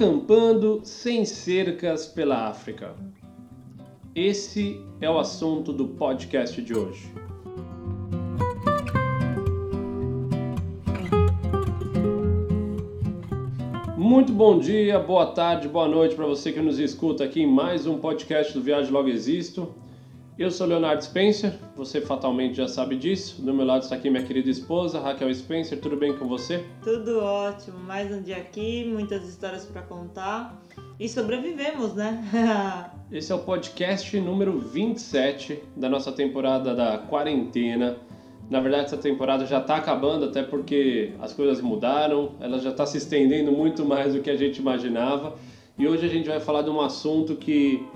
Acampando sem cercas pela África. Esse é o assunto do podcast de hoje. Muito bom dia, boa tarde, boa noite para você que nos escuta aqui em mais um podcast do Viagem Logo Existo. Eu sou Leonardo Spencer, você fatalmente já sabe disso. Do meu lado está aqui minha querida esposa, Raquel Spencer. Tudo bem com você? Tudo ótimo, mais um dia aqui, muitas histórias para contar e sobrevivemos, né? Esse é o podcast número 27 da nossa temporada da quarentena. Na verdade, essa temporada já está acabando, até porque as coisas mudaram, ela já está se estendendo muito mais do que a gente imaginava. E hoje a gente vai falar de um assunto que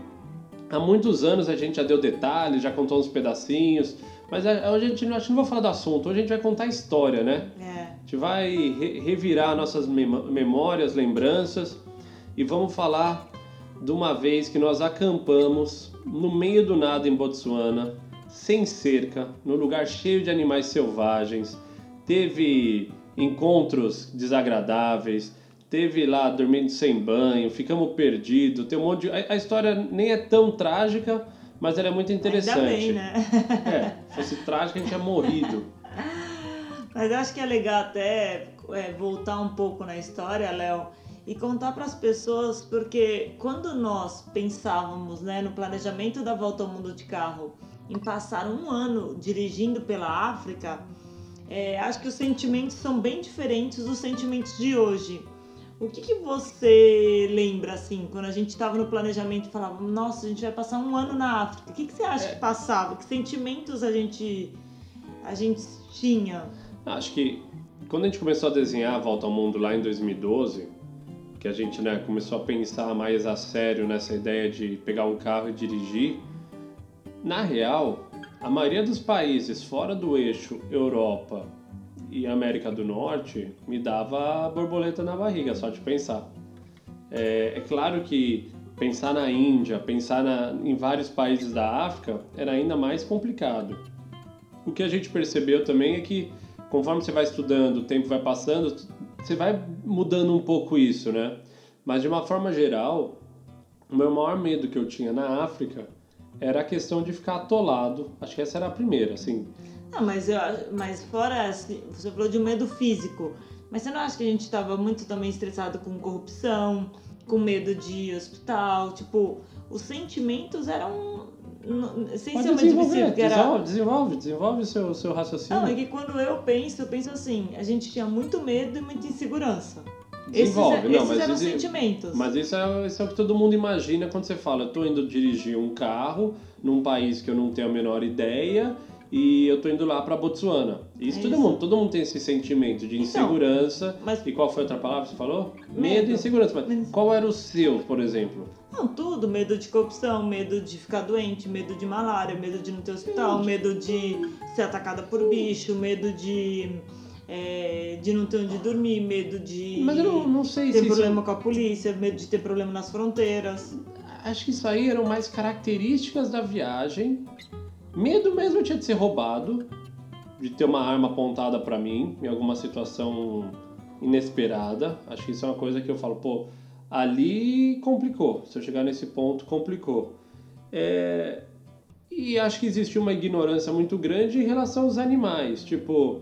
há muitos anos a gente já deu detalhes, já contou uns pedacinhos, mas hoje a gente, a gente não vai falar do assunto, hoje a gente vai contar a história, né? É. A gente vai re revirar nossas memórias, lembranças e vamos falar de uma vez que nós acampamos no meio do nada em Botsuana, sem cerca, no lugar cheio de animais selvagens. Teve encontros desagradáveis, teve lá dormindo sem banho, ficamos perdidos, tem um monte de... A, história nem é tão trágica, mas ela é muito interessante. Ainda bem, né? É, fosse trágica a gente tinha morrido. Mas eu acho que é legal até é, voltar um pouco na história, Léo, e contar para as pessoas, porque quando nós pensávamos né, no planejamento da volta ao mundo de carro, em passar um ano dirigindo pela África, é, acho que os sentimentos são bem diferentes dos sentimentos de hoje. O que, que você lembra, assim, quando a gente estava no planejamento e falava, nossa, a gente vai passar um ano na África? O que, que você acha é. que passava? Que sentimentos a gente, a gente tinha? Acho que quando a gente começou a desenhar a Volta ao Mundo lá em 2012, que a gente né, começou a pensar mais a sério nessa ideia de pegar um carro e dirigir, na real, a maioria dos países fora do eixo Europa e América do Norte me dava borboleta na barriga, só de pensar. É, é claro que pensar na Índia, pensar na, em vários países da África era ainda mais complicado. O que a gente percebeu também é que conforme você vai estudando, o tempo vai passando, você vai mudando um pouco isso, né? Mas de uma forma geral, o meu maior medo que eu tinha na África era a questão de ficar atolado. Acho que essa era a primeira, assim. Não, mas, eu, mas fora, assim, você falou de um medo físico, mas você não acha que a gente estava muito também estressado com corrupção, com medo de hospital? Tipo, os sentimentos eram essencialmente desenvolver, era... desenvolve, desenvolve o seu, seu raciocínio. Não, é que quando eu penso, eu penso assim, a gente tinha muito medo e muita insegurança. Desenvolve, esses, não, esses mas eram isso, sentimentos. Mas isso é, isso é o que todo mundo imagina quando você fala, eu tô indo dirigir um carro num país que eu não tenho a menor ideia e eu tô indo lá para Botsuana. Isso, é todo isso. mundo, todo mundo tem esse sentimento de então, insegurança. Então, mas... E qual foi outra palavra que você falou? Medo, medo e insegurança. Mas qual era o seu, por exemplo? Não, tudo. Medo de corrupção, medo de ficar doente, medo de malária, medo de não ter hospital, medo de ser atacada por bicho, medo de. É, de não ter onde dormir, medo de Mas eu não, não sei ter se problema isso... com a polícia, medo de ter problema nas fronteiras. Acho que isso aí eram mais características da viagem Medo mesmo tinha de ser roubado, de ter uma arma apontada para mim em alguma situação inesperada. Acho que isso é uma coisa que eu falo, pô, ali complicou. Se eu chegar nesse ponto, complicou. É... E acho que existe uma ignorância muito grande em relação aos animais. Tipo,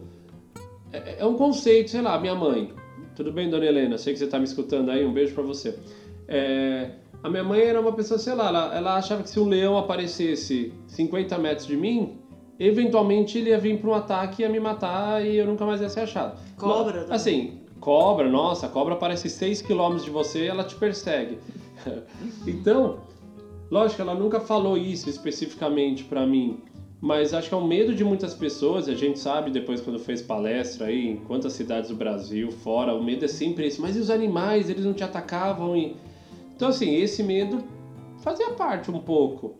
é, é um conceito, sei lá, minha mãe. Tudo bem, dona Helena? Sei que você está me escutando aí, um beijo para você. É, a minha mãe era uma pessoa, sei lá, ela, ela achava que se um leão aparecesse 50 metros de mim, eventualmente ele ia vir para um ataque e ia me matar e eu nunca mais ia ser achado. Cobra? Também. Assim, cobra, nossa, a cobra aparece 6 km de você e ela te persegue. então, lógico, ela nunca falou isso especificamente para mim, mas acho que é um medo de muitas pessoas, a gente sabe depois quando fez palestra aí em quantas cidades do Brasil, fora, o medo é sempre esse, mas e os animais, eles não te atacavam e então, assim, esse medo fazia parte um pouco.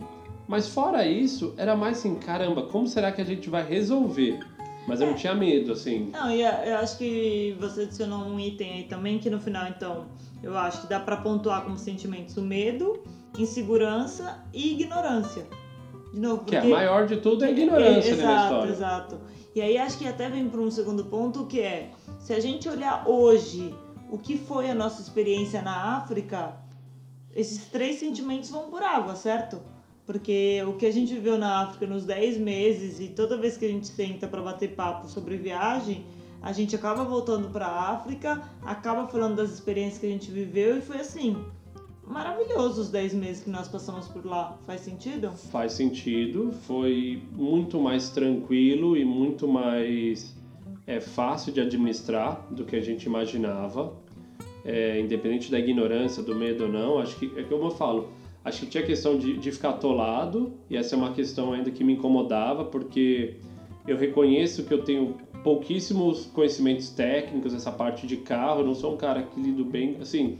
Mas fora isso, era mais assim, caramba, como será que a gente vai resolver? Mas eu é. não tinha medo, assim. Não, e eu acho que você adicionou um item aí também que no final, então, eu acho que dá para pontuar como sentimentos o medo, insegurança e ignorância. De novo, porque... Que a maior de tudo é a ignorância é, exato, na história. Exato, E aí acho que até vem para um segundo ponto que é, se a gente olhar hoje o que foi a nossa experiência na África, esses três sentimentos vão por água, certo? Porque o que a gente viveu na África nos 10 meses e toda vez que a gente senta para bater papo sobre viagem, a gente acaba voltando para a África, acaba falando das experiências que a gente viveu e foi assim. Maravilhoso os 10 meses que nós passamos por lá. Faz sentido? Faz sentido. Foi muito mais tranquilo e muito mais é, fácil de administrar do que a gente imaginava. É, independente da ignorância, do medo ou não, acho que é como eu falo Acho que tinha a questão de, de ficar atolado, e essa é uma questão ainda que me incomodava, porque eu reconheço que eu tenho pouquíssimos conhecimentos técnicos, essa parte de carro, eu não sou um cara que lido bem, assim,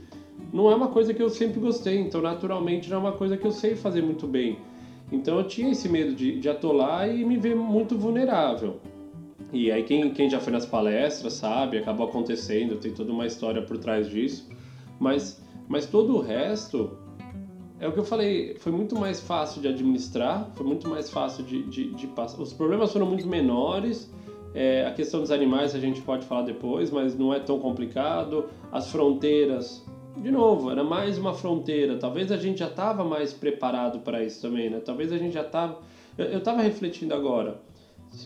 não é uma coisa que eu sempre gostei, então naturalmente não é uma coisa que eu sei fazer muito bem. Então eu tinha esse medo de, de atolar e me ver muito vulnerável. E aí quem, quem já foi nas palestras sabe, acabou acontecendo, tem toda uma história por trás disso. Mas, mas todo o resto, é o que eu falei, foi muito mais fácil de administrar, foi muito mais fácil de, de, de passar. Os problemas foram muito menores. É, a questão dos animais a gente pode falar depois, mas não é tão complicado. As fronteiras, de novo, era mais uma fronteira. Talvez a gente já estava mais preparado para isso também, né? Talvez a gente já estava. Eu estava refletindo agora.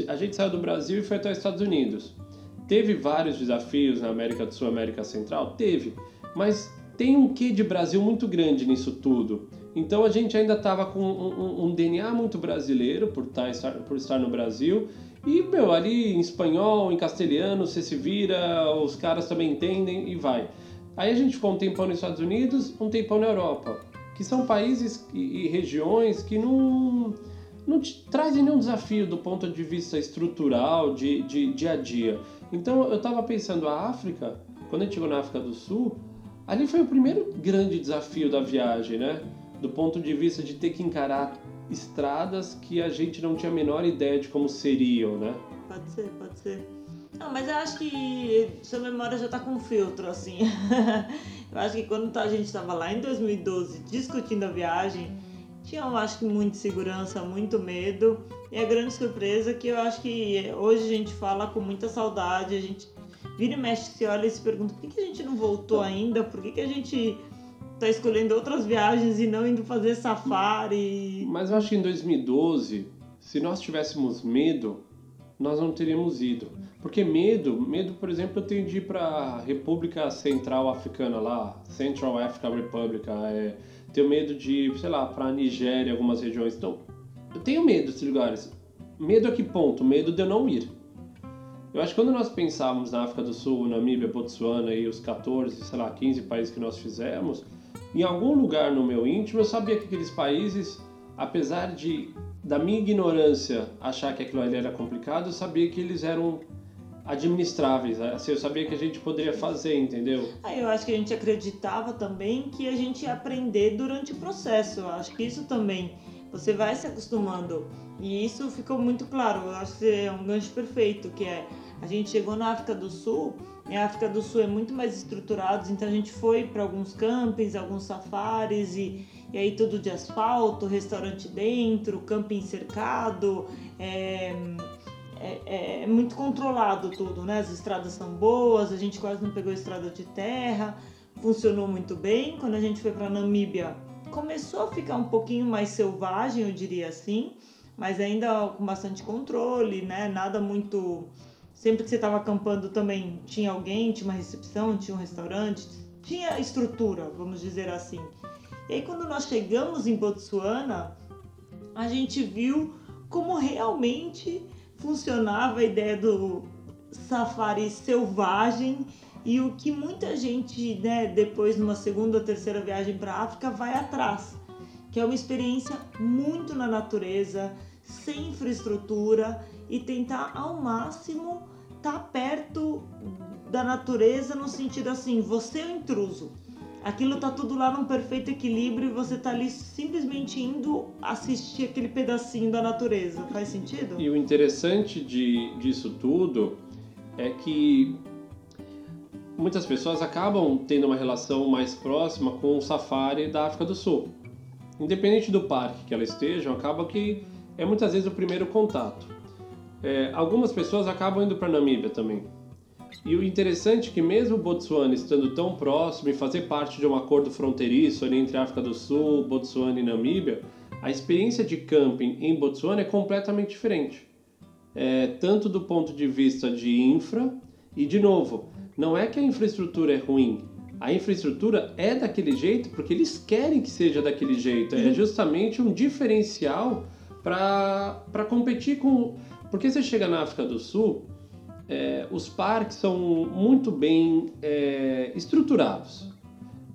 A gente saiu do Brasil e foi até os Estados Unidos. Teve vários desafios na América do Sul, América Central? Teve. Mas tem um quê de Brasil muito grande nisso tudo. Então a gente ainda estava com um, um, um, DNA muito brasileiro por, tá, estar, por estar no Brasil. E, meu, ali em espanhol, em castelhano, você se vira, os caras também entendem e vai. Aí a gente ficou um tempão nos Estados Unidos, um tempão na Europa, que são países e, e regiões que não, não te trazem nenhum desafio do ponto de vista estrutural, de, de dia a dia. Então eu estava pensando, a África, quando a gente chegou na África do Sul, Ali foi o primeiro grande desafio da viagem, né? Do ponto de vista de ter que encarar estradas que a gente não tinha a menor ideia de como seriam, né? Pode ser, pode ser. Não, mas eu acho que sua memória já tá com filtro, assim. eu acho que quando a gente estava lá em 2012 discutindo a viagem, tinha, eu acho que, muita segurança, muito medo. E a grande surpresa é que eu acho que hoje a gente fala com muita saudade, a gente vira e mexe, se olha e se pergunta por que, que a gente não voltou ainda? Por que, que a gente tá escolhendo outras viagens e não indo fazer safari? Mas eu acho que em 2012, se nós tivéssemos medo, nós não teríamos ido. Porque medo, medo, por exemplo, eu tenho de ir para República Central Africana lá, Central African Republic, é, tenho medo de sei lá, para a Nigéria, algumas regiões. Então, eu tenho medo desses lugares. Medo a que ponto? Medo de eu não ir. Eu acho que quando nós pensávamos na África do Sul, Namíbia, Botsuana e os 14, sei lá, 15 países que nós fizemos, em algum lugar no meu íntimo eu sabia que aqueles países, apesar de da minha ignorância achar que aquilo ali era complicado, eu sabia que eles eram administráveis, assim, eu sabia que a gente poderia fazer, entendeu? Ah, eu acho que a gente acreditava também que a gente ia aprender durante o processo. Eu acho que isso também você vai se acostumando. E isso ficou muito claro. Eu acho que é um gancho perfeito, que é a gente chegou na África do Sul, e a África do Sul é muito mais estruturado, então a gente foi para alguns campings, alguns safaris e, e aí tudo de asfalto, restaurante dentro, camping cercado, é, é, é, muito controlado tudo, né? As estradas são boas, a gente quase não pegou estrada de terra, funcionou muito bem. Quando a gente foi para Namíbia, começou a ficar um pouquinho mais selvagem, eu diria assim, mas ainda com bastante controle, né? Nada muito. Sempre que você estava acampando também tinha alguém, tinha uma recepção, tinha um restaurante, tinha estrutura, vamos dizer assim. E aí quando nós chegamos em Botsuana, a gente viu como realmente funcionava a ideia do safari selvagem e o que muita gente, né, depois numa segunda ou terceira viagem para a África vai atrás, que é uma experiência muito na natureza, sem infraestrutura e tentar ao máximo estar tá perto da natureza no sentido assim, você é o intruso. Aquilo tá tudo lá num perfeito equilíbrio e você tá ali simplesmente indo assistir aquele pedacinho da natureza. Faz sentido? E o interessante de, disso tudo é que muitas pessoas acabam tendo uma relação mais próxima com o safari da África do Sul. Independente do parque que elas estejam, acaba que é muitas vezes o primeiro contato. É, algumas pessoas acabam indo para Namíbia também. E o interessante é que mesmo Botsuana estando tão próximo e fazer parte de um acordo fronteiriço ali entre África do Sul, Botsuana e Namíbia, a experiência de camping em Botsuana é completamente diferente. É, tanto do ponto de vista de infra, e de novo, não é que a infraestrutura é ruim, a infraestrutura é daquele jeito porque eles querem que seja daquele jeito. É uhum. justamente um diferencial para competir com. Porque você chega na África do Sul, é, os parques são muito bem é, estruturados.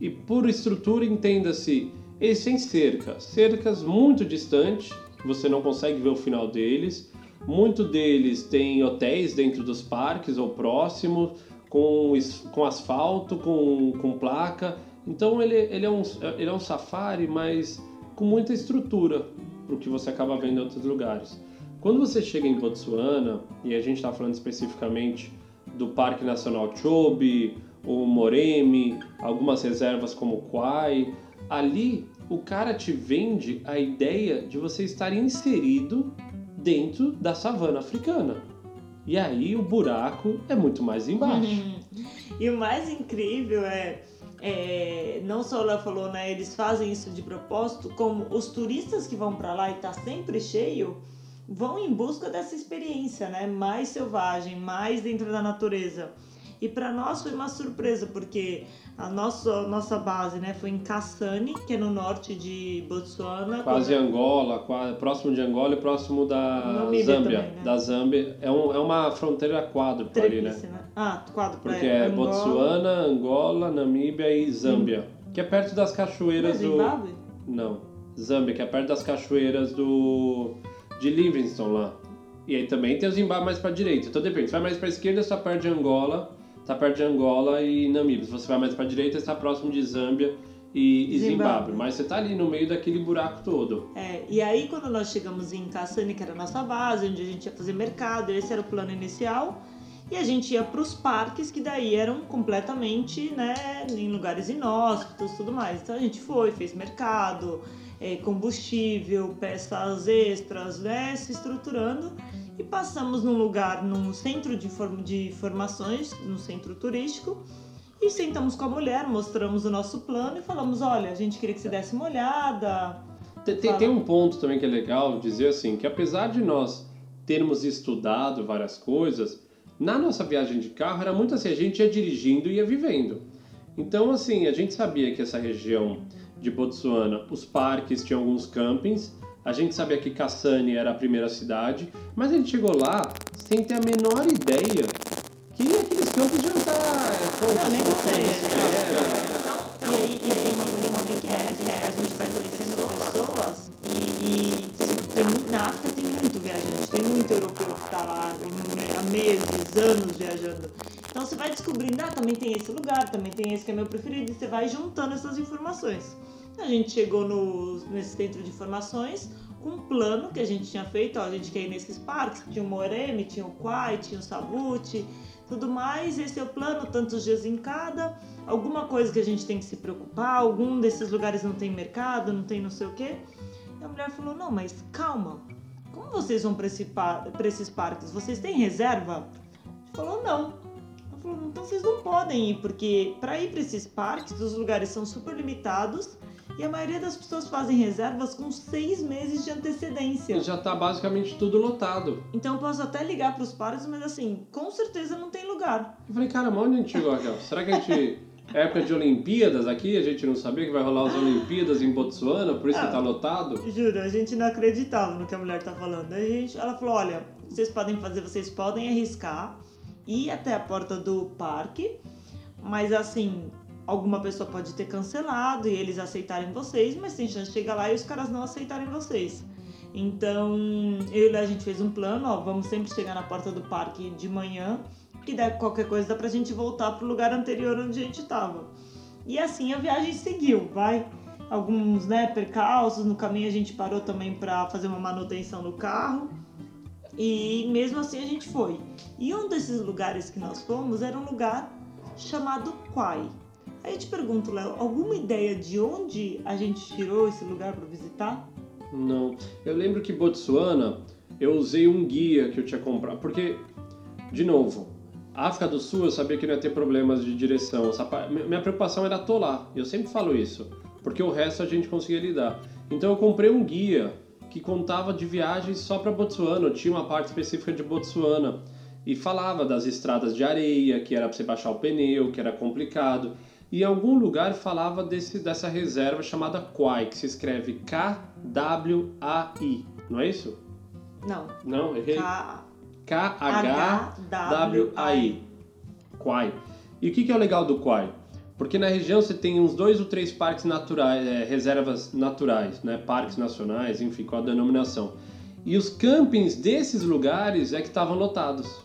E por estrutura, entenda-se, eles têm cercas, cercas muito distantes, você não consegue ver o final deles. Muito deles tem hotéis dentro dos parques ou próximo, com, com asfalto, com, com placa. Então ele, ele, é um, ele é um safari, mas com muita estrutura, para o que você acaba vendo em outros lugares. Quando você chega em Botsuana, e a gente está falando especificamente do Parque Nacional Chobe, o Moremi, algumas reservas como Kwai, ali o cara te vende a ideia de você estar inserido dentro da savana africana. E aí o buraco é muito mais embaixo. e o mais incrível é, é, não só ela falou, né? Eles fazem isso de propósito, como os turistas que vão para lá e tá sempre cheio, vão em busca dessa experiência, né? Mais selvagem, mais dentro da natureza. E para nós foi uma surpresa, porque a nossa, nossa base né, foi em Kassani, que é no norte de Botsuana. Quase quando... Angola, quase, próximo de Angola e próximo da Zâmbia. Também, né? Da Zâmbia. É, um, é uma fronteira quádrupla ali, né? né? Ah, quádrupla. Porque é, é Angola... Botsuana, Angola, Namíbia e Zâmbia. Hum. Que é perto das cachoeiras Mas do... Zimbábue? Não. Zâmbia, que é perto das cachoeiras do de Livingstone lá. E aí também tem o Zimbábue mais para direita. Então depende, você vai mais para esquerda, está perto de Angola, está perto de Angola e Namíbia. Se você vai mais para direita, está próximo de Zâmbia e, e Zimbábue. Mas você está ali no meio daquele buraco todo. É, e aí quando nós chegamos em Kassani, que era a nossa base, onde a gente ia fazer mercado, esse era o plano inicial. E a gente ia para os parques, que daí eram completamente, né, em lugares inóspitos tudo mais. Então a gente foi, fez mercado, é, combustível, peças extras, né, se estruturando e passamos num lugar, num centro de, form de formações, no centro turístico, e sentamos com a mulher, mostramos o nosso plano e falamos, olha, a gente queria que você desse uma olhada. Tem, tem, tem um ponto também que é legal dizer assim, que apesar de nós termos estudado várias coisas, na nossa viagem de carro era muito assim, a gente ia dirigindo e ia vivendo. Então, assim, a gente sabia que essa região de Botsuana, os parques tinham alguns campings. A gente sabia que Kassani era a primeira cidade, mas a gente chegou lá sem ter a menor ideia que aqueles campos já tá. Não, nem sei. E aí, e aí uma coisa que é, que é, a gente vai conhecendo pessoas e, e tem muito, na África tem muito viajante, tem muito europeu que está lá há meses, anos viajando. Então você vai descobrindo, ah, também tem esse lugar, também tem esse que é meu preferido, e você vai juntando essas informações. A gente chegou no, nesse centro de informações com um plano que a gente tinha feito, ó, a gente quer ir nesses parques, tinha o Moremi, tinha o Quai, tinha o Sabuti, tudo mais, esse é o plano, tantos dias em cada, alguma coisa que a gente tem que se preocupar, algum desses lugares não tem mercado, não tem não sei o quê. E a mulher falou, não, mas calma, como vocês vão para esse esses parques? Vocês têm reserva? Gente falou, não. Ela falou, então vocês não podem ir, porque para ir para esses parques, os lugares são super limitados e a maioria das pessoas fazem reservas com seis meses de antecedência. E já está basicamente tudo lotado. Então eu posso até ligar para os pares, mas assim, com certeza não tem lugar. Eu falei, cara, onde a gente chegou, Raquel? Será que a gente. Época de Olimpíadas aqui, a gente não sabia que vai rolar as Olimpíadas em Botsuana, por isso ah, que tá lotado? Juro, a gente não acreditava no que a mulher tá falando. A gente, ela falou, olha, vocês podem fazer, vocês podem arriscar, ir até a porta do parque, mas assim, alguma pessoa pode ter cancelado e eles aceitarem vocês, mas tem chance de chegar lá e os caras não aceitarem vocês. Então, eu a gente fez um plano, ó, vamos sempre chegar na porta do parque de manhã, que der qualquer coisa dá pra gente voltar pro lugar anterior onde a gente tava. E assim a viagem seguiu, vai. Alguns, né, percalços, no caminho a gente parou também para fazer uma manutenção no carro. E mesmo assim a gente foi. E um desses lugares que nós fomos era um lugar chamado Quai. Aí eu te pergunto, Léo, alguma ideia de onde a gente tirou esse lugar para visitar? Não. Eu lembro que Botsuana, eu usei um guia que eu tinha comprado, porque, de novo, África do Sul eu sabia que não ia ter problemas de direção. Minha preocupação era atolar. Eu sempre falo isso, porque o resto a gente conseguia lidar. Então eu comprei um guia que contava de viagens só para Botsuana. Tinha uma parte específica de Botsuana e falava das estradas de areia, que era para você baixar o pneu, que era complicado. E em algum lugar falava desse, dessa reserva chamada Kwai, que se escreve K-W-A-I, não é isso? Não. Não, errei. K-H-W-A-I. Kwai. E o que, que é o legal do Kwai? Porque na região você tem uns dois ou três parques naturais, é, reservas naturais, né? parques nacionais, enfim, qual a denominação. E os campings desses lugares é que estavam lotados.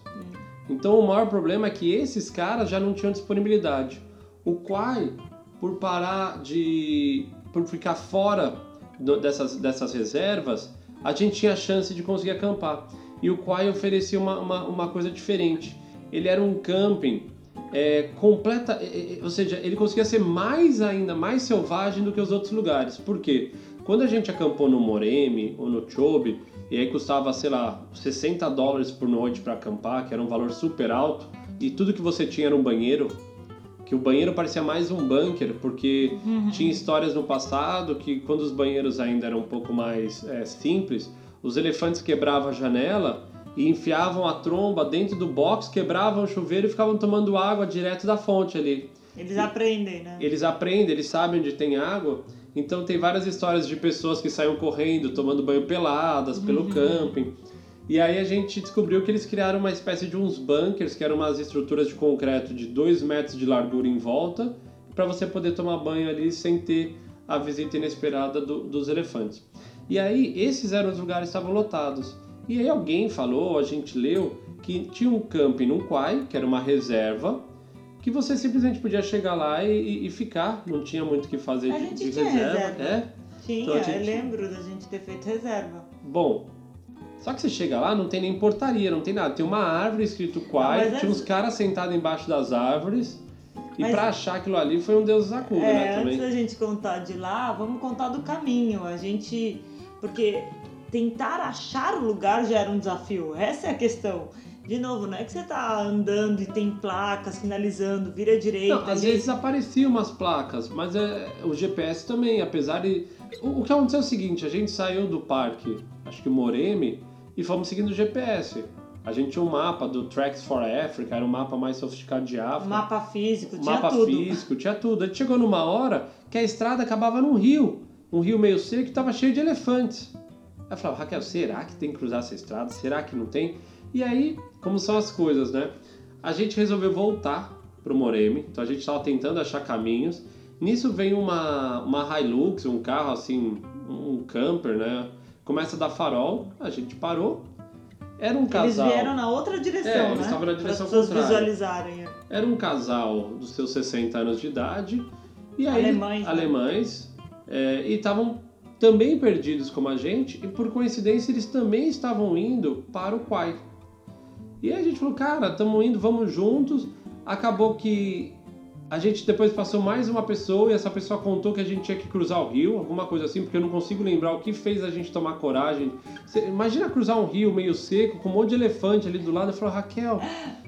Então o maior problema é que esses caras já não tinham disponibilidade. O Quai, por parar de. por ficar fora do, dessas, dessas reservas, a gente tinha a chance de conseguir acampar. E o Quai oferecia uma, uma, uma coisa diferente. Ele era um camping é, completa, é, é, ou seja, ele conseguia ser mais ainda mais selvagem do que os outros lugares. Por quê? Quando a gente acampou no Moremi ou no Chobe, e aí custava, sei lá, 60 dólares por noite para acampar, que era um valor super alto, e tudo que você tinha era um banheiro, que o banheiro parecia mais um bunker, porque uhum. tinha histórias no passado que quando os banheiros ainda eram um pouco mais é, simples, os elefantes quebravam a janela e enfiavam a tromba dentro do box, quebravam o chuveiro e ficavam tomando água direto da fonte ali. Eles aprendem, né? Eles aprendem, eles sabem onde tem água então tem várias histórias de pessoas que saíam correndo, tomando banho peladas pelo uhum. camping. E aí a gente descobriu que eles criaram uma espécie de uns bunkers, que eram umas estruturas de concreto de 2 metros de largura em volta, para você poder tomar banho ali sem ter a visita inesperada do, dos elefantes. E aí esses eram os lugares que estavam lotados. E aí alguém falou, a gente leu, que tinha um camping no Quai, que era uma reserva, que você simplesmente podia chegar lá e, e ficar, não tinha muito o que fazer a de, gente de tinha reserva. reserva. É? Tinha, então, gente... eu lembro da gente ter feito reserva. Bom, só que você chega lá, não tem nem portaria, não tem nada. Tem uma árvore escrito Quai, tinha uns caras sentados embaixo das árvores. E mas... pra achar aquilo ali foi um Deus acuda, é, né? Também. Antes da gente contar de lá, vamos contar do caminho. A gente. Porque tentar achar o lugar já era um desafio. Essa é a questão. De novo, não é que você tá andando e tem placas sinalizando, vira direita. Não, às vezes apareciam umas placas, mas é, o GPS também, apesar de. O, o, que aconteceu é o seguinte: a gente saiu do parque, acho que o Moremi, e fomos seguindo o GPS. A gente tinha um mapa do Tracks for Africa, era um mapa mais sofisticado de África. Mapa físico, tinha mapa tudo. Mapa físico, tinha tudo. A gente chegou numa hora que a estrada acabava num rio, um rio meio seco que estava cheio de elefantes. Aí falava, Raquel, será que tem que cruzar essa estrada? Será que não tem? E aí, como são as coisas, né? A gente resolveu voltar pro Moremi, então a gente estava tentando achar caminhos. Nisso vem uma, uma Hilux, um carro assim, um camper, né? Começa a dar farol, a gente parou. Era um casal. Eles vieram na outra direção, é, né? Eles estavam na direção Para contrária. visualizarem. É. Era um casal dos seus 60 anos de idade. E aí, alemães. Né? Alemães. É, e estavam também perdidos como a gente. E por coincidência, eles também estavam indo para o Quai. E a gente falou, cara, estamos indo, vamos juntos. Acabou que a gente depois passou mais uma pessoa e essa pessoa contou que a gente tinha que cruzar o rio, alguma coisa assim, porque eu não consigo lembrar o que fez a gente tomar coragem. Você, imagina cruzar um rio meio seco, com um monte de elefante ali do lado. Eu falei, Raquel,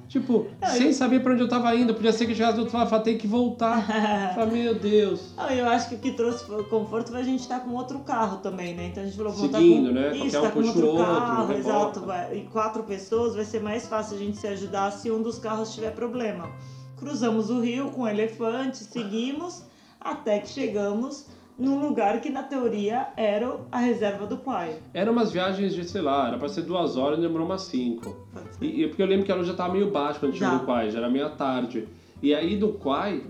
tipo, não, sem eu... saber para onde eu tava indo, podia ser que chegasse do outro lado e falei, tem que voltar. eu falei, meu Deus. Não, eu acho que o que trouxe conforto foi a gente estar tá com outro carro também, né? Então a gente falou, vamos Seguindo, com... né? Isso, um tá com outro, outro carro, exato. Vai. E quatro pessoas vai ser mais fácil a gente se ajudar se um dos carros tiver problema. Cruzamos o rio com elefantes, seguimos até que chegamos num lugar que na teoria era a reserva do pai. Eram umas viagens de, sei lá, era para ser duas horas e demorou umas cinco. E, e, porque eu lembro que a luz já estava meio baixa quando chegou no Quai, já era meia tarde. E aí do Quai,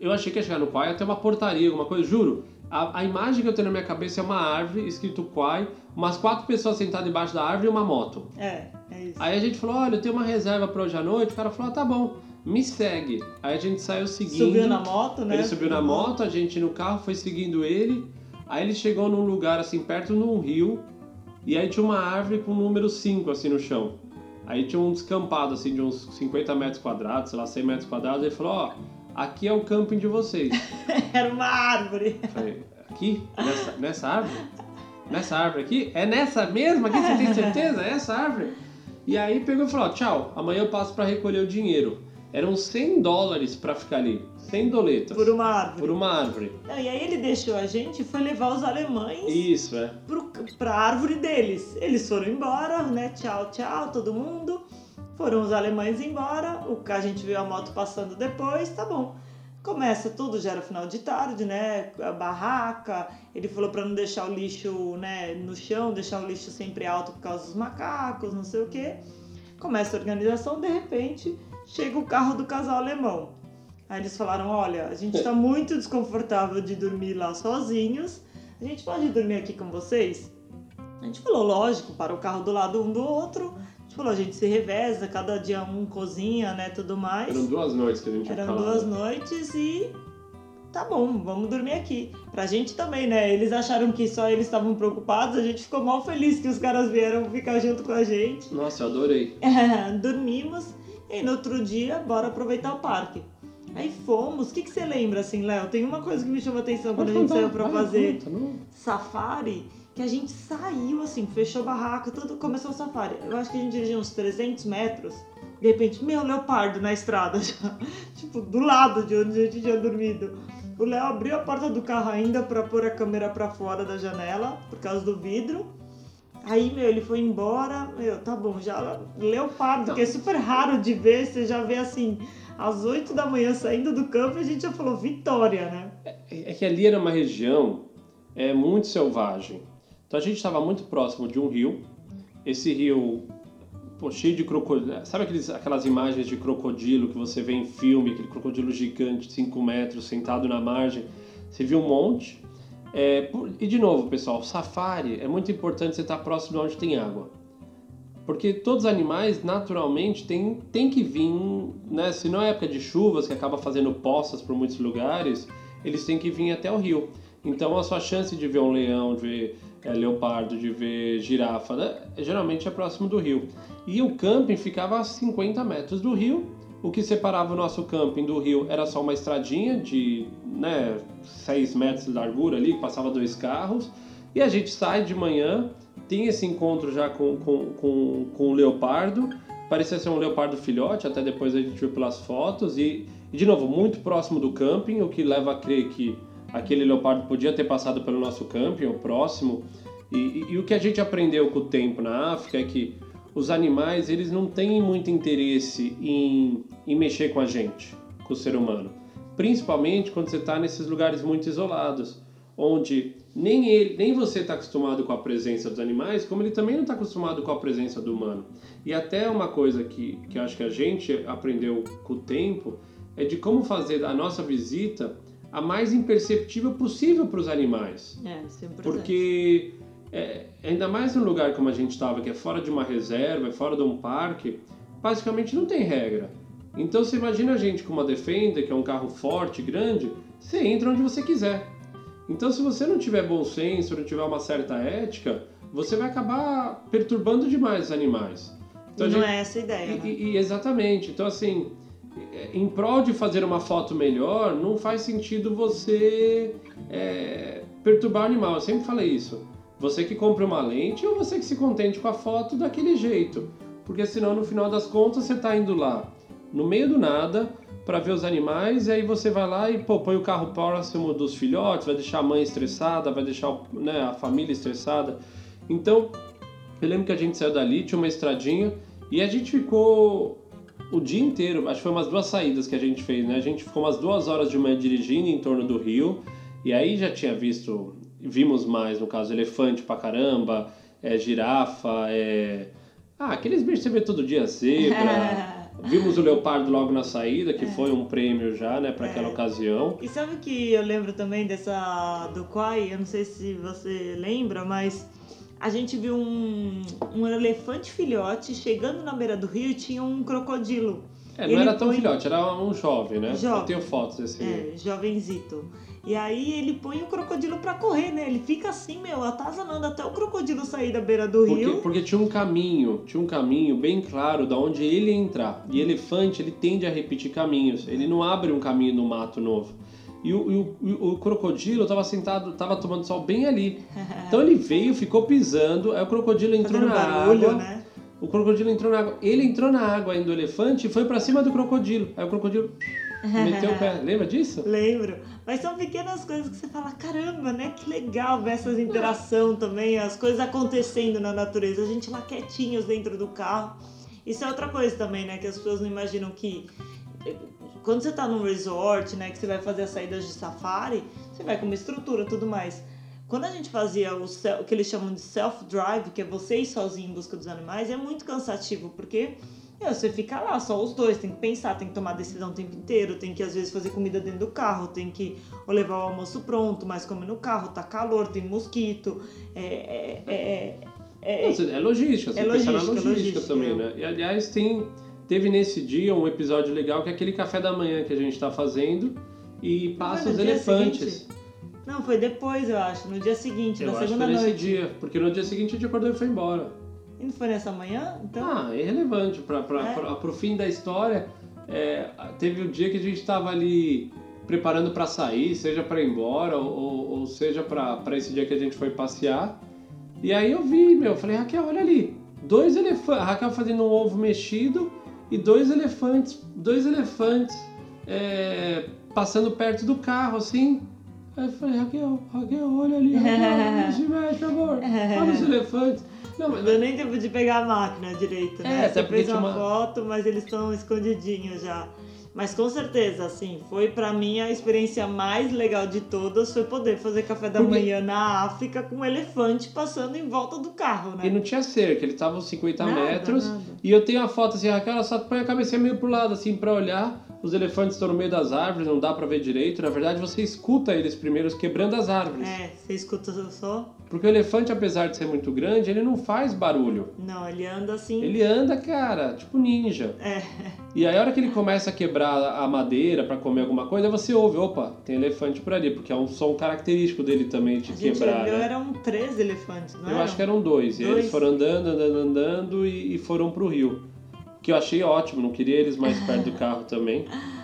eu achei que ia chegar no Quai até uma portaria, alguma coisa, juro. A, a, imagem que eu tenho na minha cabeça é uma árvore escrito Quai, umas quatro pessoas sentadas embaixo da árvore e uma moto. É, é isso. Aí a gente falou, olha, eu tenho uma reserva para hoje à noite. O cara falou, ah, tá bom me segue. Aí a gente saiu seguindo. Subiu na moto, né? Ele subiu na moto, a gente no carro foi seguindo ele. Aí ele chegou num lugar assim, perto num rio. E aí tinha uma árvore com o número 5 assim no chão. Aí tinha um descampado assim de uns 50 metros quadrados, sei lá, 100 metros quadrados. Ele falou: Ó, aqui é o camping de vocês. Era uma árvore. falei: Aqui? Nessa, nessa árvore? Nessa árvore aqui? É nessa mesma aqui? Você tem certeza? É essa árvore? E aí pegou e falou: tchau, amanhã eu passo para recolher o dinheiro. Eram 100 dólares para ficar ali, 100 doletas. Por uma árvore. Por uma árvore. Não, e aí ele deixou a gente e foi levar os alemães Isso, é. pro, pra árvore deles. Eles foram embora, né? Tchau, tchau, todo mundo. Foram os alemães embora. O que a gente viu a moto passando depois, tá bom. Começa tudo, já era final de tarde, né? A barraca. Ele falou para não deixar o lixo, né, no chão, deixar o lixo sempre alto por causa dos macacos, não sei o quê. Começa a organização, de repente, chega o carro do casal alemão. Aí eles falaram: "Olha, a gente tá muito desconfortável de dormir lá sozinhos. A gente pode dormir aqui com vocês?" A gente falou: "Lógico, para o carro do lado um do outro." A gente falou: "A gente se reveza, cada dia um cozinha, né, tudo mais." Eram duas noites que a gente Eram duas noites e tá bom, vamos dormir aqui. Pra gente também, né? Eles acharam que só eles estavam preocupados, a gente ficou mal feliz que os caras vieram ficar junto com a gente. Nossa, eu adorei. Dormimos e no outro dia, bora aproveitar o parque. Aí fomos. O que, que você lembra, assim, Léo? Tem uma coisa que me chamou a atenção quando a gente saiu pra fazer safari, que a gente saiu, assim, fechou a barraca, tudo, começou o safari. Eu acho que a gente dirigiu uns 300 metros. De repente, meu, leopardo na estrada já. tipo, do lado de onde a gente tinha dormido. O Léo abriu a porta do carro ainda pra pôr a câmera pra fora da janela, por causa do vidro. Aí, meu, ele foi embora. Meu, tá bom, já. Leopardo, que é super raro de ver, você já vê assim, às 8 da manhã saindo do campo, a gente já falou vitória, né? É que ali era uma região é, muito selvagem. Então a gente estava muito próximo de um rio. Esse rio pô, cheio de crocodilo. Sabe aqueles, aquelas imagens de crocodilo que você vê em filme? Aquele crocodilo gigante, 5 metros, sentado na margem. Você viu um monte. É, por- e de novo, pessoal, safari é muito importante você estar próximo de onde tem água. Porque todos os animais, naturalmente, têm tem que vir, né? Se não é época de chuvas, que acaba fazendo poças por muitos lugares, eles têm que vir até o rio. Então a sua chance de ver um leão, de ver é, leopardo, de ver girafa, né? geralmente é próximo do rio. E o camping ficava a 50 metros do rio. O que separava o nosso camping do rio era só uma estradinha de né, 6 metros de largura ali, que passava dois carros. E a gente sai de manhã, tem esse encontro já com, com, com, com o leopardo. Parecia ser um leopardo filhote, até depois a gente viu pelas fotos. E, de novo, muito próximo do camping, o que leva a crer que aquele leopardo podia ter passado pelo nosso camping, ou próximo. E, e- e o que a gente aprendeu com o tempo na África é que os animais eles não têm muito interesse em, em mexer com a gente, com o ser humano. Principalmente quando você está nesses lugares muito isolados, onde nem ele, nem você está acostumado com a presença dos animais, como ele também não está acostumado com a presença do humano. E até uma coisa que, que acho que a gente aprendeu com o tempo é de como fazer a nossa visita a mais imperceptível possível para os animais. É, isso é importante. Porque é, ainda mais num lugar como a gente estava, que é fora de uma reserva, é fora de um parque, basicamente não tem regra. Então você imagina a gente com uma Defender, que é um carro forte, grande, você entra onde você quiser. Então se você não tiver bom senso, não tiver uma certa ética, você vai acabar perturbando demais os animais. Então, não gente- é essa a ideia, e- né? e- e exatamente. Então, assim, é, em prol de fazer uma foto melhor, não faz sentido você é, perturbar o animal. Eu sempre falei isso. Você que compra uma lente ou você que se contente com a foto daquele jeito. Porque senão, no final das contas, você está indo lá no meio do nada para ver os animais e aí você vai lá e pô, põe o carro próximo dos filhotes, vai deixar a mãe estressada, vai deixar né, a família estressada. Então, eu lembro que a gente saiu dali, tinha uma estradinha e a gente ficou o dia inteiro, acho que foi umas duas saídas que a gente fez, né? A gente ficou umas duas horas de manhã dirigindo em torno do rio e aí já tinha visto, vimos mais, no caso, elefante pra caramba, é, girafa, é... Ah, aqueles bichos que você vê todo dia, zebra. Vimos o leopardo logo na saída, que foi um prêmio já, né, para aquela ocasião. E sabe que eu lembro também dessa do Quai? Eu não sei se você lembra, mas a gente viu um, um elefante filhote chegando na beira do rio e tinha um crocodilo. É, não Ele era tão põe- filhote, era um jovem, né? Jovem. Eu tenho fotos desse. É, jovenzito. E aí ele põe o crocodilo pra correr, né? Ele fica assim, meu, atazanando até o crocodilo sair da beira do Porque, rio. porque tinha um caminho, tinha um caminho bem claro da onde ele ia entrar. E elefante, ele tende a repetir caminhos. Ele não abre um caminho no mato novo. E o, e o- o crocodilo estava sentado, estava tomando sol bem ali. Então ele veio, ficou pisando, aí o crocodilo entrou Fazendo na barulho, água. né? O crocodilo entrou na água. Ele entrou na água ainda, o elefante, e foi pra cima do crocodilo. Aí o crocodilo meteu o pé. Lembra disso? Lembro. Mas são pequenas coisas que você fala, caramba, né? Que legal ver essas interação também, as coisas acontecendo na natureza. A gente lá quietinhos dentro do carro. Isso é outra coisa também, né? Que as pessoas não imaginam que quando você tá num resort, né, que você vai fazer as saídas de safari, você vai com uma estrutura tudo mais. Quando a gente fazia o, o que eles chamam de self-drive, que é você ir sozinho em busca dos animais, é muito cansativo, porque meu, você fica lá, só os dois, tem que pensar, tem que tomar decisão o tempo inteiro, tem que às vezes fazer comida dentro do carro, tem que levar o almoço pronto, mas come no carro, tá calor, tem mosquito, é, é, é, é, é logística, você é logística, na logística, logística também, né? E aliás, tem, teve nesse dia um episódio legal que é aquele café da manhã que a gente está fazendo e passa os elefantes. Seguinte? Não, foi depois, eu acho, no dia seguinte, eu na segunda noite. nesse dia, porque no dia seguinte a gente acordou e foi embora. E não foi nessa manhã? Então... Ah, é irrelevante. Para é. o fim da história, é, teve o um dia que a gente estava ali preparando para sair, seja para ir embora ou, ou seja para esse dia que a gente foi passear. E aí eu vi, meu, falei, Raquel, olha ali, dois elefantes, Raquel fazendo um ovo mexido e dois elefantes, dois elefantes é, passando perto do carro, assim. Aí eu falei, Raquel, Raquel, olha ali, Raquel, mexe, por favor, olha os elefantes. Não, mas... Deu nem tempo de pegar a máquina direito, né? É, Você fez uma, uma foto, mas eles estão escondidinhos já. Mas com certeza, assim, foi para mim a experiência mais legal de todas foi poder fazer café da Porque... manhã na África com um elefante passando em volta do carro, né? E não tinha cerca, eles estavam 50 nada, metros. Nada. E eu tenho a foto assim, Raquel, só põe a cabeça meio pro lado, assim, para olhar. Os elefantes estão no meio das árvores, não dá para ver direito. Na verdade, você escuta eles primeiros quebrando as árvores. É, você escuta só. Porque o elefante, apesar de ser muito grande, ele não faz barulho. Não, ele anda assim. Ele anda, cara, tipo ninja. É. E aí, a hora que ele começa a quebrar a madeira para comer alguma coisa, você ouve, opa, tem elefante por ali, porque é um som característico dele também de a quebrar. Gente, né? eram três elefantes, não Eu acho que eram dois. dois. E eles foram andando, andando, andando e, e foram pro rio. Que eu achei ótimo, não queria eles mais perto do carro também.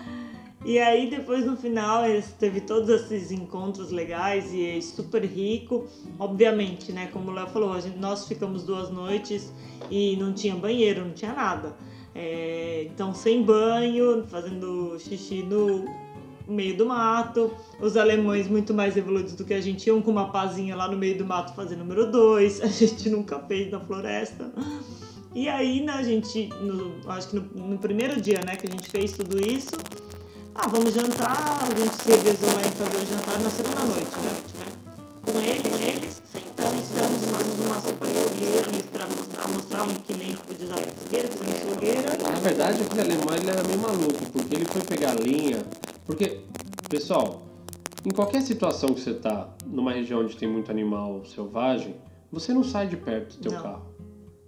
E aí depois no final teve todos esses encontros legais e é super rico. Obviamente, né, como o Léo falou, gente, nós ficamos duas noites e não tinha banheiro, não tinha nada. É, então sem banho, fazendo xixi no meio do mato. Os alemães muito mais evoluídos do que a gente iam com uma pazinha lá no meio do mato fazer número dois. A gente nunca fez na floresta. E aí, né, a gente, no, acho que no, no primeiro dia, né, que a gente fez tudo isso, ah, vamos jantar, a gente se revezou lá em fazer o jantar na segunda noite, né? Com ele, com eles, sentamos, fizemos uma, uma sopa de para mostrar, mostrar um que nem podia usar fogueira, fizemos fogueira. Na verdade, aquele alemão ele era meio maluco, porque ele foi pegar linha. Porque, pessoal, em qualquer situação que você tá numa região onde tem muito animal selvagem, você não sai de perto do teu não. carro.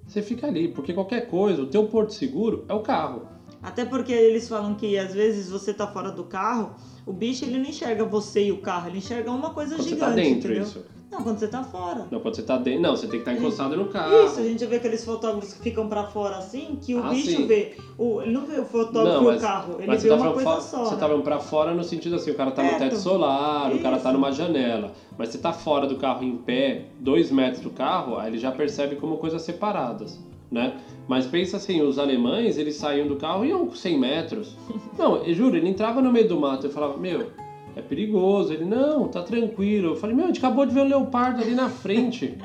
Você fica ali, porque qualquer coisa, o teu porto seguro é o carro. Até porque eles falam que às vezes você tá fora do carro, o bicho ele não enxerga você e o carro, ele enxerga uma coisa quando gigante. Você tá dentro, entendeu? isso. Não, quando você tá fora. Não, quando você tá dentro. Não, você tem que estar tá encostado no carro. Isso, a gente vê aqueles fotógrafos que ficam pra fora assim, que o ah, bicho sim. vê. O, ele não vê o fotógrafo não, mas, e o carro, ele vê tá uma coisa fora, só. Você né? tá vendo pra fora no sentido assim, o cara tá Perto. no teto solar, Isso. o cara tá numa janela. Mas você tá fora do carro em pé, dois metros do carro, aí ele já percebe como coisas separadas né? Mas pensa assim, os alemães, eles saíam do carro e iam 100 metros. Não, eu juro, ele entrava no meio do mato e falava, meu, é perigoso. Ele, não, tá tranquilo. Eu falei, meu, a gente acabou de ver um leopardo ali na frente.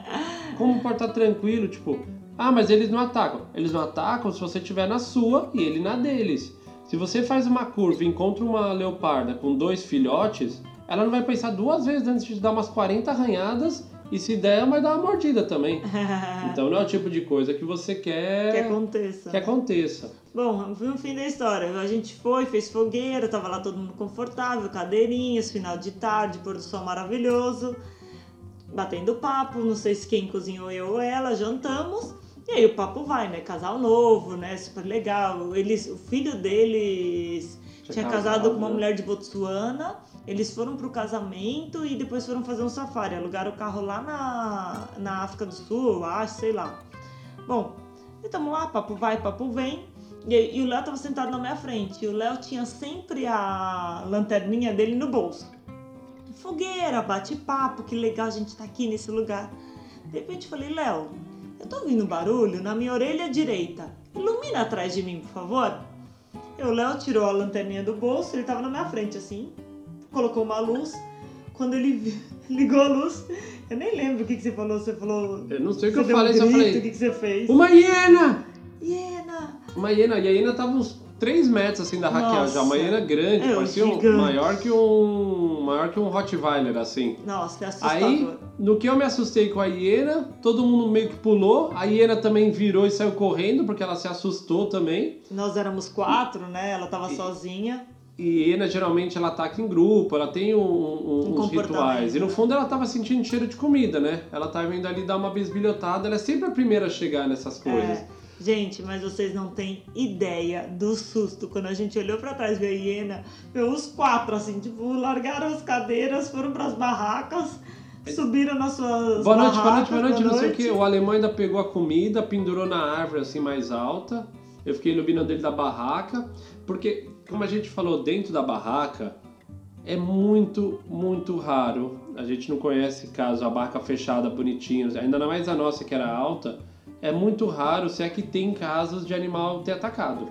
Como pode estar tá tranquilo? Tipo, ah, mas eles não atacam. Eles não atacam se você estiver na sua e ele na deles. Se você faz uma curva e encontra uma leoparda com dois filhotes, ela não vai pensar duas vezes antes de dar umas 40 arranhadas e se der, vai dar uma mordida também. então não é o tipo de coisa que você quer que aconteça. Que aconteça. Bom, foi o fim da história. A gente foi, fez fogueira, tava lá todo mundo confortável, cadeirinhas, final de tarde, pôr do sol maravilhoso, batendo papo, não sei se quem cozinhou eu ou ela, jantamos. E aí o papo vai, né? Casal novo, né? Super legal. Eles, o filho deles tinha, tinha casado, casado com uma mulher de Botsuana eles foram pro casamento e depois foram fazer um safari. Alugaram o carro lá na, na África do Sul, acho, sei lá. Bom, estamos lá, papo vai, papo vem. E, e o Léo tava sentado na minha frente. E o Léo tinha sempre a lanterninha dele no bolso. Fogueira, bate-papo, que legal a gente tá aqui nesse lugar. De repente falei, Léo, eu tô ouvindo barulho na minha orelha direita. Ilumina atrás de mim, por favor. E o Léo tirou a lanterninha do bolso, ele tava na minha frente assim, colocou uma luz. Quando ele ligou a luz, eu nem lembro o que, que você falou. Você falou. Eu não sei o que eu deu um falei, só grito, falei. O que, que você fez? Uma hiena! Hiena! Uma hiena. E a hiena tava uns 3 metros assim da Raquel Nossa. já. Uma hiena grande, É, parecia um, maior que um. maior que um Rottweiler, assim. Nossa, é assustador. Aí, no que eu me assustei com a hiena, todo mundo meio que pulou. A hiena também virou e saiu correndo, porque ela se assustou também. Nós éramos quatro, né? Ela tava sozinha. E hiena geralmente ela ataca em grupo, ela tem um, um- Um uns rituais. E no fundo ela tava sentindo cheiro de comida, né? Ela tava indo ali dar uma bisbilhotada, ela é sempre a primeira a chegar nessas coisas. É. Gente, mas vocês não têm ideia do susto. Quando a gente olhou pra trás e viu a hiena, viu os quatro, assim, tipo, largaram as cadeiras, foram pras barracas, subiram nas suas Boa noite, boa noite, boa noite, não sei o que. O alemão ainda pegou a comida, pendurou na árvore assim mais alta. Eu fiquei iluminando ele da barraca, porque, como a gente falou, dentro da barraca é muito, muito raro. A gente não conhece caso a barraca fechada, bonitinha, ainda mais a nossa que era alta. É muito raro se é que tem casos de animal ter atacado.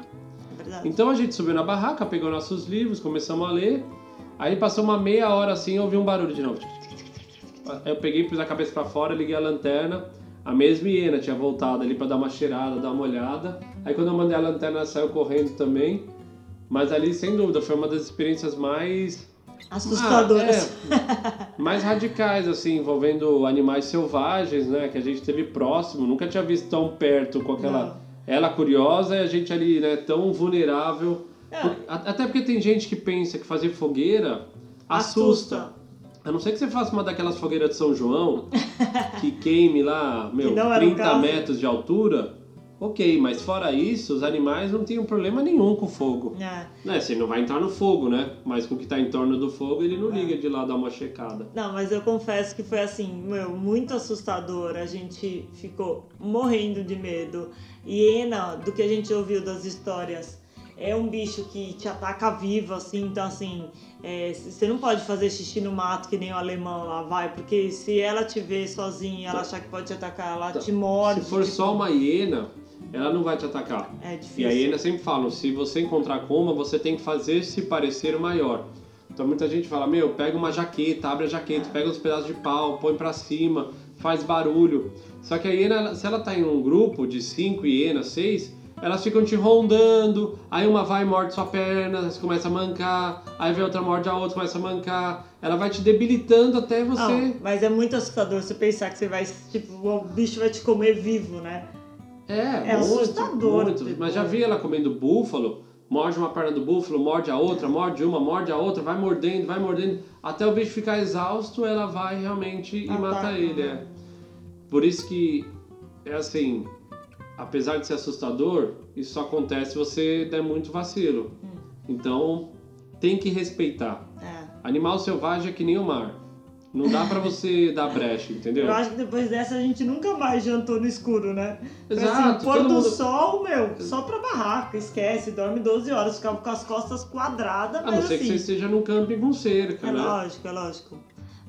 É verdade. Então a gente subiu na barraca, pegou nossos livros, começamos a ler. Aí passou uma meia hora assim, eu ouvi um barulho de novo. Eu peguei, pus a cabeça pra fora, liguei a lanterna. A mesma hiena tinha voltado ali pra dar uma cheirada, dar uma olhada. Aí quando eu mandei a lanterna, ela saiu correndo também. Mas ali, sem dúvida, foi uma das experiências mais Assustadoras. ah, é, mais radicais, assim, envolvendo animais selvagens, né? Que a gente teve próximo. Nunca tinha visto tão perto com aquela. Não. Ela curiosa e a gente ali, né, tão vulnerável. É. Por- Até porque tem gente que pensa que fazer fogueira assusta. A não ser que você faça uma daquelas fogueiras de São João, que queime lá, meu, Que não era o 30 caso. metros de altura. Ok, mas fora isso, os animais não tinham problema nenhum com fogo. É. Né, você não vai entrar no fogo, né? Mas com o que tá em torno do fogo, ele É. não liga de lá dar uma checada. Não, mas eu confesso que foi assim, meu, muito assustador. A gente ficou morrendo de medo. Hiena, do que a gente ouviu das histórias, é um bicho que te ataca vivo, assim. Então, assim, é, você não pode fazer xixi no mato que nem o alemão lá vai, porque se ela te ver sozinha ela achar que pode te atacar, ela te morde. Se for tipo, só uma hiena, ela não vai te atacar. É difícil. E a hiena sempre falam, se você encontrar com uma, você tem que fazer se parecer maior. Então muita gente fala, meu, pega uma jaqueta, abre a jaqueta, pega uns pedaços de pau, põe pra cima, faz barulho. Só que a hiena, se ela tá em um grupo de cinco hienas, seis, elas ficam te rondando, aí uma vai e morde sua perna, você começa a mancar, aí vem outra morde a outra, começa a mancar. Ela vai te debilitando até você... Não, mas é muito assustador você pensar que você vai, tipo, o bicho vai te comer vivo, né? É, É muito, assustador, muito. Mas já vi ela comendo búfalo, morde uma perna do búfalo, morde a outra, morde uma, morde a outra, vai mordendo, vai mordendo, até o bicho ficar exausto, ela vai realmente e mata ele. né? É. Por isso que, é assim, apesar de ser assustador, isso só acontece se você der muito vacilo. Hum. Então, tem que respeitar. É. Animal selvagem é que nem o mar. Não dá pra você dar brecha, entendeu? Eu acho que depois dessa a gente nunca mais jantou no escuro, né? Exato, Assim, pôr do mundo- sol, meu, só pra barraca, esquece, dorme 12 horas, ficava com as costas quadradas, A não mas ser que assim. você esteja num camping com cerca, É né? lógico, é lógico.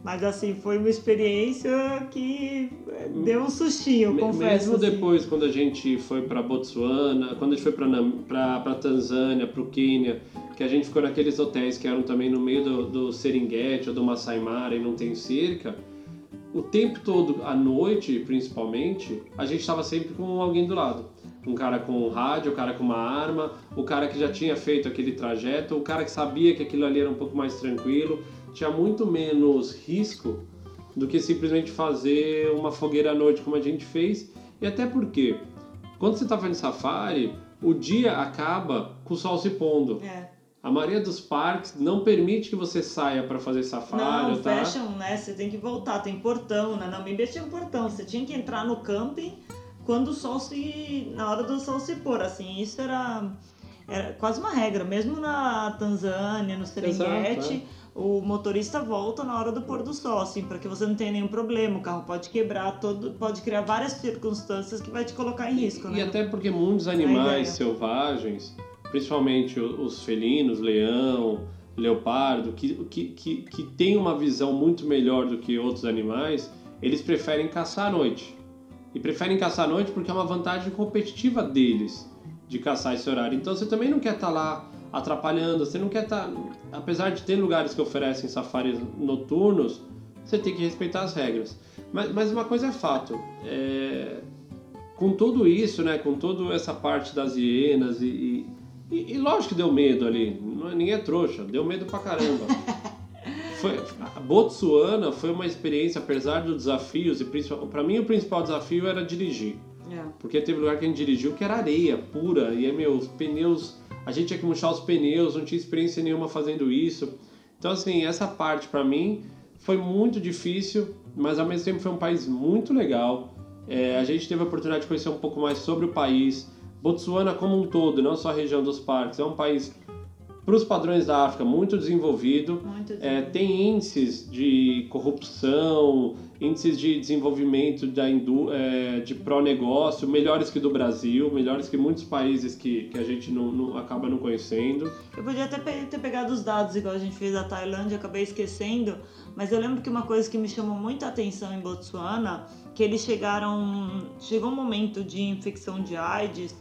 Mas assim, foi uma experiência que é, deu um sustinho, Me- confesso. Mesmo assim. depois, quando a gente foi para Botsuana, quando a gente foi para Tanzânia, para o Quênia, que a gente ficou naqueles hotéis que eram também no meio do, do ou do Masai Mara e não tem cerca, o tempo todo, à noite principalmente, a gente estava sempre com alguém do lado. Um cara com um rádio, o cara com uma arma, o cara que já tinha feito aquele trajeto, o cara que sabia que aquilo ali era um pouco mais tranquilo, tinha muito menos risco do que simplesmente fazer uma fogueira à noite como a gente fez. E até porque, quando você está fazendo safari, o dia acaba com o sol se pondo. É. A maioria dos parques não permite que você saia para fazer safari, Não, tá? fecham, né? Você tem que voltar, tem portão, né? Na Namíbia tinha um portão, você tinha que entrar no camping quando o sol se. na hora do sol se pôr, assim, isso era, era quase uma regra, mesmo na Tanzânia, no Serengeti. Exato, O motorista volta na hora do pôr do sol, assim, para que você não tenha nenhum problema. O carro pode quebrar, todo, pode criar várias circunstâncias que vai te colocar em risco, E né? até porque muitos animais selvagens, principalmente os felinos, leão, leopardo, que, que, que, que tem uma visão muito melhor do que outros animais, eles preferem caçar à noite. e preferem caçar à noite porque é uma vantagem competitiva deles de caçar esse horário. Então você também não quer estar tá lá atrapalhando, você não quer estar. Tá, apesar de ter lugares que oferecem safaris noturnos, você tem que respeitar as regras. Mas, mas uma coisa é fato: é, com tudo isso, né, com toda essa parte das hienas e, e, e lógico que deu medo ali, é, ninguém é trouxa, deu medo pra caramba. Foi, a Botsuana foi uma experiência, apesar dos desafios, e para mim o principal desafio era dirigir. É. Porque teve lugar que a gente dirigiu que era areia pura, e aí, meu, os pneus, a gente tinha que murchar os pneus, não tinha experiência nenhuma fazendo isso. Então, assim, essa parte para mim foi muito difícil, mas ao mesmo tempo foi um país muito legal. É, a gente teve a oportunidade de conhecer um pouco mais sobre o país. Botsuana como um todo, não só a região dos parques, é um país para os padrões da África muito desenvolvido. Muito É, desenvolvido. tem índices de corrupção, índices de desenvolvimento da indú é, de pró-negócio melhores que do Brasil, melhores que muitos países que, que a gente não, não acaba não conhecendo. Eu podia até pe- ter pegado os dados igual a gente fez da Tailândia, acabei esquecendo, mas eu lembro que uma coisa que me chamou muita atenção em Botsuana, que eles chegaram, chegou um momento de infecção de AIDS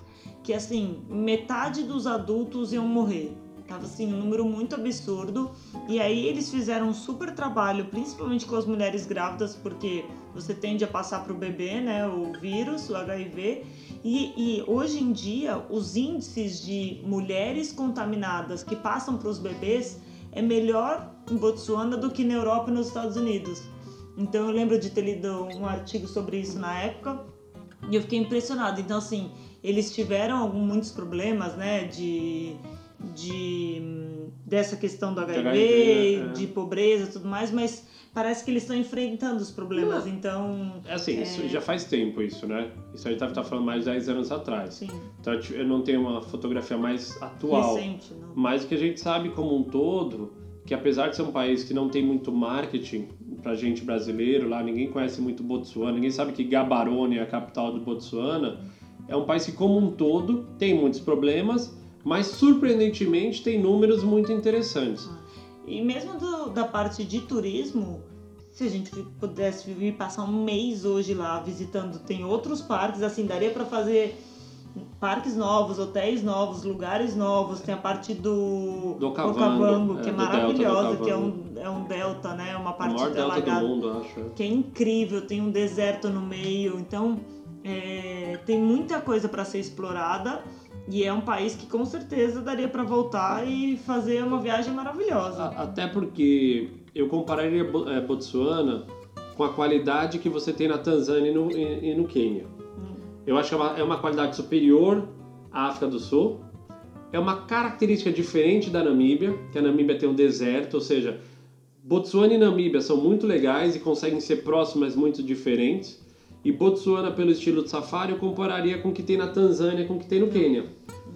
que assim, metade dos adultos iam morrer. Tava assim, um número muito absurdo. E aí eles fizeram um super trabalho, principalmente com as mulheres grávidas, porque você tende a passar pro bebê, né, o vírus, o HIV. E, e hoje em dia, os índices de mulheres contaminadas que passam para os bebês é melhor em Botsuana do que na Europa e nos Estados Unidos. Então eu lembro de ter lido um artigo sobre isso na época e eu fiquei impressionada. Então assim, eles tiveram algum- muitos problemas, né, de de dessa questão do HIV, HIV, é. de pobreza, e tudo mais, mas parece que eles estão enfrentando os problemas. Então, É assim, isso já faz tempo isso, né? Isso aí tá, tá falando mais de 10 anos atrás. assim, Então eu não tenho uma fotografia mais atual. recente, não. Mas o que a gente sabe como um todo, que apesar de ser um país que não tem muito marketing pra gente brasileiro, lá ninguém conhece muito Botsuana, ninguém sabe que Gaborone é a capital do Botsuana, é um país que como um todo tem muitos problemas, mas surpreendentemente tem números muito interessantes. E mesmo do- da parte de turismo, se a gente pudesse vir passar um mês hoje lá visitando, tem outros parques, assim, daria para fazer parques novos, hotéis novos, lugares novos, tem a parte do, Do Okavango, que é, é maravilhosa, que é um, é um delta, né? Uma O parte maior delta do mundo, acho. que é incrível, tem um deserto no meio, então é, tem muita coisa para ser explorada e é um país que com certeza daria para voltar e fazer uma viagem maravilhosa. Até porque eu compararia eh, Botsuana com a qualidade que você tem na Tanzânia e no, e, e no Quênia. Eu acho que é uma, é uma qualidade superior à África do Sul. É uma característica diferente da Namíbia, que a Namíbia tem um deserto, ou seja, Botsuana e Namíbia são muito legais e conseguem ser próximas, muito diferentes. E Botsuana, pelo estilo de safari, eu compararia com o que tem na Tanzânia, com o que tem no Quênia.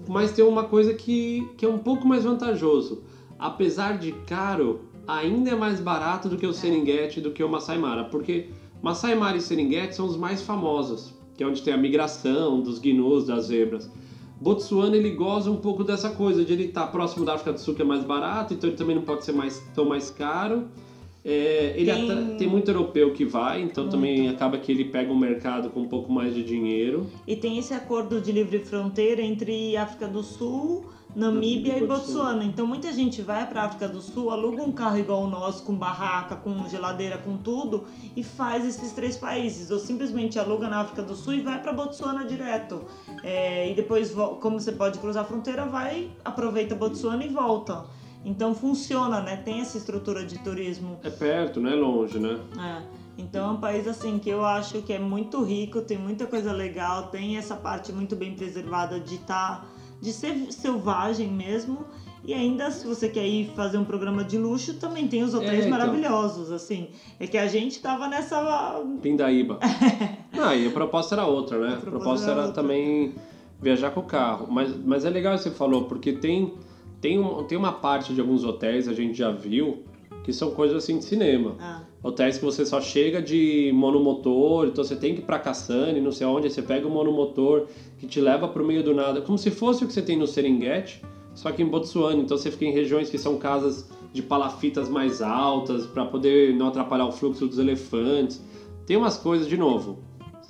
Mas tem uma coisa que, que é um pouco mais vantajoso. Apesar de caro, ainda é mais barato do que o Serengeti, do que o Masai Mara. Porque Masai Mara e Serengeti são os mais famosos, que é onde tem a migração dos gnus, das zebras. Botsuana ele goza um pouco dessa coisa de ele estar próximo da África do Sul que é mais barato, então ele também não pode ser mais tão mais caro. É, ele Tem- tem muito europeu que vai, então também acaba que ele pega um mercado com um pouco mais de dinheiro. E tem esse acordo de livre fronteira entre África do Sul, Namíbia E Botsuana. Então muita gente vai para África do Sul, aluga um carro igual o nosso, com barraca, com geladeira, com tudo, e faz esses três países. Ou simplesmente aluga na África do Sul e vai para Botsuana direto. É, e depois, como você pode cruzar a fronteira, vai, aproveita Botsuana e volta. Então funciona, né? Tem essa estrutura de turismo. É perto, não é longe, né? É. Então é um país assim que eu acho que é muito rico, tem muita coisa legal, tem essa parte muito bem preservada de tá, de ser selvagem mesmo. E ainda se você quer ir fazer um programa de luxo, também tem os hotéis É, então. maravilhosos, assim. É que a gente tava nessa Pindaíba. ah, e a proposta era outra, né? A proposta proposta era era outra. também viajar com o carro. Mas, mas é legal que você falou, porque tem, tem, um, tem uma parte de alguns hotéis, a gente já viu, que são coisas assim de cinema. ah, Hotéis que você só chega de monomotor, então você tem que ir pra Cassane, não sei onde, você pega o monomotor que te leva pro meio do nada, como se fosse o que você tem no Serengeti, só que em Botsuana. Então você fica em regiões que são casas de palafitas mais altas para poder não atrapalhar o fluxo dos elefantes. Tem umas coisas, de novo,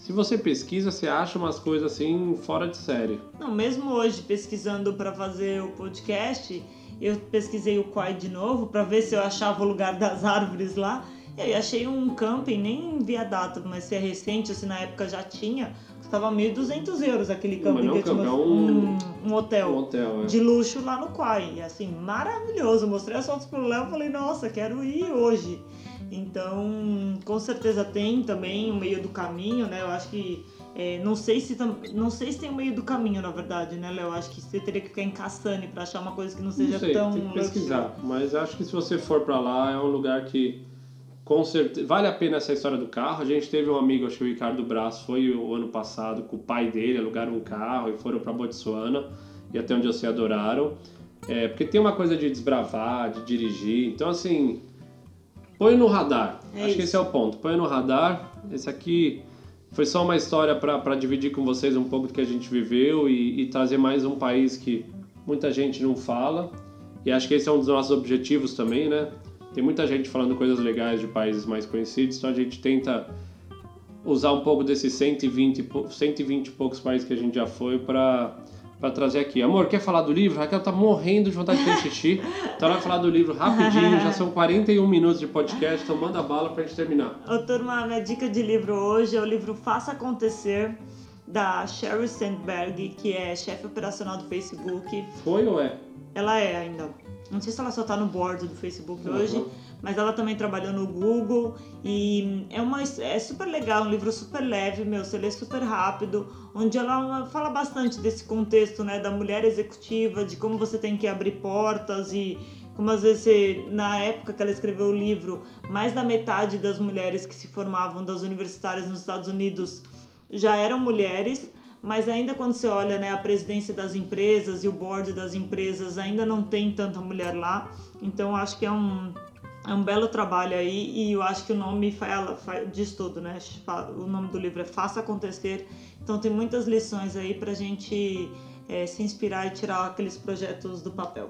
se você pesquisa, você acha umas coisas assim fora de série. Não, mesmo hoje pesquisando para fazer o podcast, eu pesquisei o Quai de novo para ver se eu achava o lugar das árvores lá. E aí achei um camping, nem vi a data, mas se é recente, se na época já tinha, custava 1.200 euros aquele camping. Não, que campo, é um, um, hotel, um hotel é. de luxo lá no Quai. E assim, maravilhoso. Mostrei as fotos pro Léo e falei, nossa, quero ir hoje. Então, com certeza tem também o meio do caminho, né? Eu acho que é, não sei se não sei se tem o meio do caminho, na verdade, né, Léo? Acho que você teria que ficar em Cassane para achar uma coisa que não seja não sei, tão tem que pesquisar, mas acho que se você for para lá é um lugar que com certeza vale a pena essa história do carro. A gente teve um amigo, acho que o Ricardo Braz, foi o ano passado com o pai dele, alugaram um carro e foram para Botsuana e até onde eu sei adoraram. É, porque tem uma coisa de desbravar, de dirigir. Então, assim, Põe no radar. É Acho isso. que esse é o ponto. Põe no radar. Esse aqui foi só uma história para dividir com vocês um pouco do que a gente viveu e, e, trazer mais um país que muita gente não fala. E acho que esse é um dos nossos objetivos também, né? Tem muita gente falando coisas legais de países mais conhecidos, então a gente tenta usar um pouco desses 120, 120 e poucos países que a gente já foi para para trazer aqui. Amor, quer falar do livro? Raquel tá morrendo de vontade de ter xixi. Então vai falar do livro rapidinho, já são 41 minutos de podcast, então manda bala pra gente terminar. Ô turma, minha dica de livro hoje é o livro Faça Acontecer, da Sheryl Sandberg, que é chefe operacional do Facebook. Foi ou é? Ela é ainda. Não sei se ela só tá no board do Facebook uhum. hoje, mas ela também trabalhou no Google e é uma é super legal, um livro super leve, meu, você lê super rápido, onde ela fala bastante desse contexto, né, da mulher executiva, de como você tem que abrir portas e como às vezes na época que ela escreveu o livro, mais da metade das mulheres que se formavam das universitárias nos Estados Unidos já eram mulheres mas ainda quando você olha né, a presidência das empresas e o board das empresas, ainda não tem tanta mulher lá. Então acho que é um, é um belo trabalho aí e eu acho que o nome fala, diz tudo, né? O nome do livro é Faça Acontecer. Então tem muitas lições aí para a gente é, se inspirar e tirar aqueles projetos do papel.